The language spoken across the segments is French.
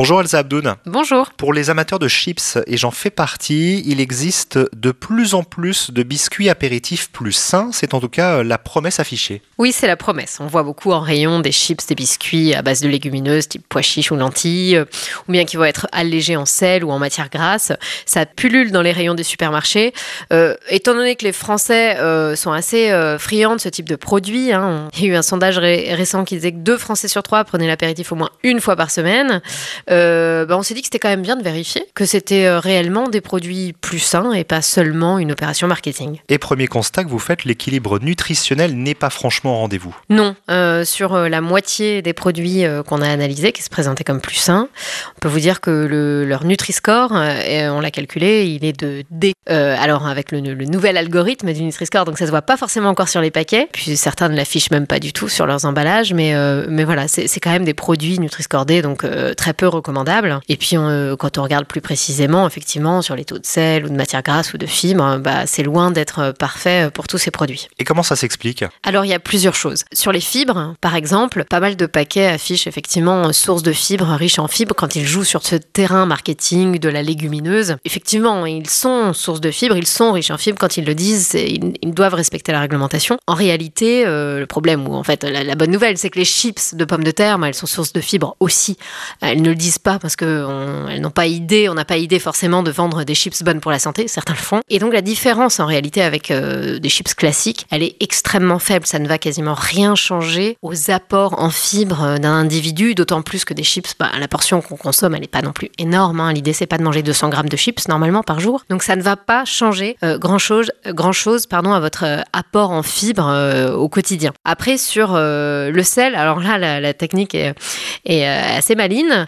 Bonjour Elsa Abdoun. Bonjour. Pour les amateurs de chips, et j'en fais partie, il existe de plus en plus de biscuits apéritifs plus sains. C'est en tout cas la promesse affichée. Oui, c'est la promesse. On voit beaucoup en rayon des chips, des biscuits à base de légumineuses, type pois chiches ou lentilles, euh, ou bien qui vont être allégés en sel ou en matière grasse. Ça pullule dans les rayons des supermarchés. Euh, étant donné que les Français euh, sont assez euh, friands de ce type de produit, hein, il y a eu un sondage ré- récent qui disait que deux Français sur trois prenaient l'apéritif au moins une fois par semaine. Euh, bah, on s'est dit que c'était quand même bien de vérifier que c'était euh, réellement des produits plus sains et pas seulement une opération marketing. Et premier constat que vous faites, l'équilibre nutritionnel n'est pas franchement au rendez-vous. Non, euh, sur la moitié des produits qu'on a analysés, qui se présentaient comme plus sains, on peut vous dire que le- leur Nutri-Score, on l'a calculé, il est de D. Euh, alors avec le, le nouvel algorithme du Nutri-Score, donc ça se voit pas forcément encore sur les paquets, puis certains ne l'affichent même pas du tout sur leurs emballages, mais, mais voilà, c'est quand même des produits Nutri-Score D, donc très peu recommandables. Et puis euh, quand on regarde plus précisément, effectivement, sur les taux de sel ou de matière grasse ou de fibres, bah, c'est loin d'être euh, parfait pour tous ces produits. Et comment ça s'explique? Alors il y a plusieurs choses. Sur les fibres, par exemple, pas mal de paquets affichent effectivement source de fibres, riches en fibres, quand ils jouent sur ce terrain marketing de la légumineuse. Effectivement, ils sont source de fibres, ils sont riches en fibres quand ils le disent, ils, ils doivent respecter la réglementation. En réalité, euh, le problème, ou en fait la, la bonne nouvelle, c'est que les chips de pommes de terre, bah, elles sont source de fibres aussi. Elles ne le disent pas parce qu'elles n'ont pas idée, on n'a pas idée forcément de vendre des chips bonnes pour la santé, certains le font. Et donc la différence en réalité avec euh, des chips classiques, elle est extrêmement faible, ça ne va quasiment rien changer aux apports en fibres euh, d'un individu, d'autant plus que des chips, bah, la portion qu'on consomme, elle n'est pas non plus énorme. hein. L'idée, c'est pas de manger 200 grammes de chips normalement par jour. Donc ça ne va pas changer euh, grand chose, grand chose pardon, à votre apport en fibres au quotidien. Après, sur le sel, alors là, la, technique est, assez maline.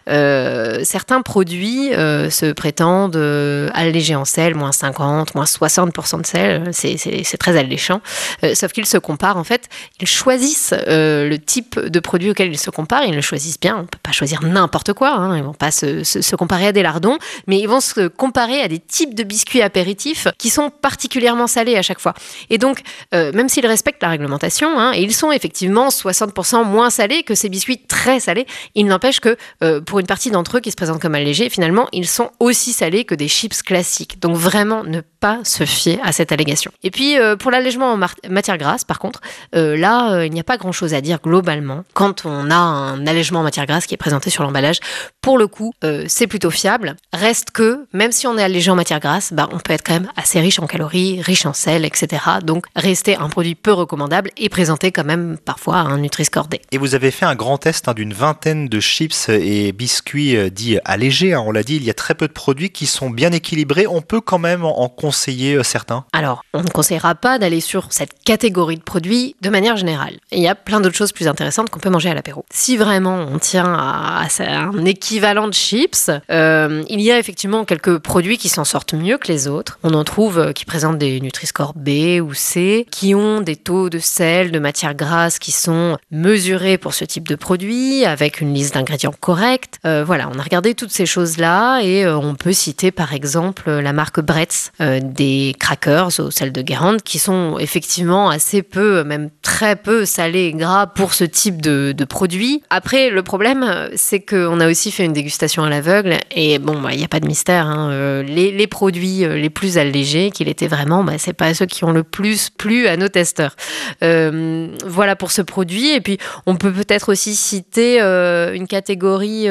Certains produits euh, se prétendent euh, allégés en sel, moins 50, moins 60% de sel, c'est- très alléchant. Euh, sauf qu'ils se comparent, en fait, ils choisissent euh, le type de produit auquel ils se comparent, ils le choisissent bien, on peut pas choisir n'importe quoi, hein, ils vont pas se, se- comparer à des lardons, mais ils vont se comparer à des types de biscuits apéritifs qui sont particulièrement salés à chaque fois. Et donc, euh, même s'ils respectent la réglementation, hein, et ils sont effectivement 60% moins salés que ces biscuits très salés, il n'empêche que euh, pour une partie d'entre eux qui se présentent comme allégés, finalement, ils sont aussi salés que des chips classiques. Donc vraiment, ne pas se fier à cette allégation. Et puis, euh, pour l'allègement en matière grasse, par contre, euh, là, euh, il n'y a pas grand-chose à dire globalement. Quand on a un allègement en matière grasse qui est présenté sur l'emballage, pour le coup, c'est plutôt fiable. Reste que, même si on est allégé en matière grasse, bah, on peut être quand même assez riche en calories, riche en sel, etc. Donc, rester un produit peu recommandable et présenté quand même parfois un Nutri-Score D. Et vous avez fait un grand test hein, d'une vingtaine de chips et biscuits dits allégés. hein. On l'a dit, il y a très peu de produits qui sont bien équilibrés. On peut quand même en en euh, certains. Alors, on ne conseillera pas d'aller sur cette catégorie de produits de manière générale. Il y a plein d'autres choses plus intéressantes qu'on peut manger à l'apéro. Si vraiment on tient à, un équivalent de chips, euh, il y a effectivement quelques produits qui s'en sortent mieux que les autres. On en trouve euh, qui présentent des Nutri-Score B ou C, qui ont des taux de sel, de matières grasses qui sont mesurés pour ce type de produit, avec une liste d'ingrédients correcte. Euh, voilà, on a regardé toutes ces choses-là et on peut citer par exemple la marque Bretz, des crackers au sel de Guérande, qui sont effectivement assez peu, même très peu salés et gras pour ce type de, produit. Après, le problème, c'est qu'on a aussi fait une dégustation à l'aveugle et bon, bah, il n'y a pas de mystère. hein, euh, les, produits euh, les plus allégés qu'il était vraiment, bah, c'est pas ceux qui ont le plus plu à nos testeurs. Euh, voilà pour ce produit. Et puis, on peut peut-être aussi citer une catégorie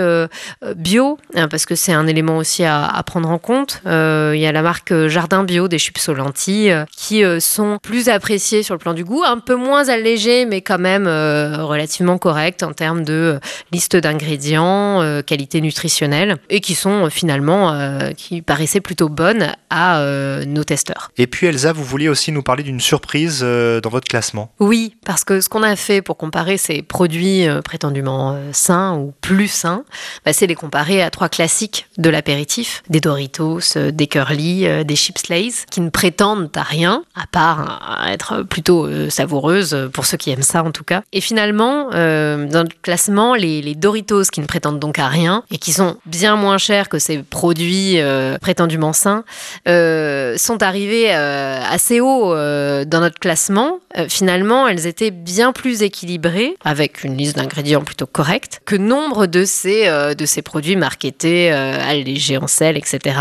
bio, hein, parce que c'est un élément aussi à, prendre en compte. Il y a la marque euh, Bio des chips aux lentilles euh, qui euh, sont plus appréciées sur le plan du goût, un peu moins allégées, mais quand même euh, relativement correctes en termes de liste d'ingrédients, qualité nutritionnelle, et qui sont finalement, qui paraissaient plutôt bonnes à nos testeurs. Et puis Elsa, vous vouliez aussi nous parler d'une surprise dans votre classement. Oui, parce que ce qu'on a fait pour comparer ces produits prétendument sains ou plus sains, bah, c'est les comparer à trois classiques de l'apéritif, des Doritos, des Curly, des chips Qui ne prétendent à rien, à part à être plutôt euh, savoureuses, pour ceux qui aiment ça en tout cas. Et finalement, euh, dans le classement, les, Doritos, qui ne prétendent donc à rien, et qui sont bien moins chers que ces produits euh, prétendument sains, euh, sont arrivés euh, assez haut euh, dans notre classement. finalement, elles étaient bien plus équilibrées, avec une liste d'ingrédients plutôt correcte, que nombre de ces, de ces produits marketés allégés en sel, etc.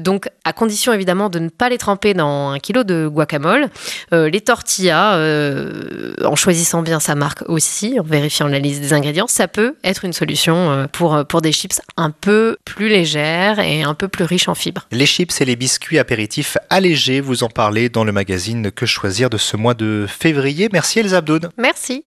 donc, à condition évidemment de ne pas les tremper dans un kilo de guacamole, les tortillas, en choisissant bien sa marque aussi, en vérifiant la liste des ingrédients, ça peut être une solution pour, pour des chips un peu plus légères et un peu plus riches en fibres. Les chips et les biscuits apéritifs allégés, vous en parlez dans le magazine Que choisir de ce mois de février. Merci Elsa Abdoun. Merci.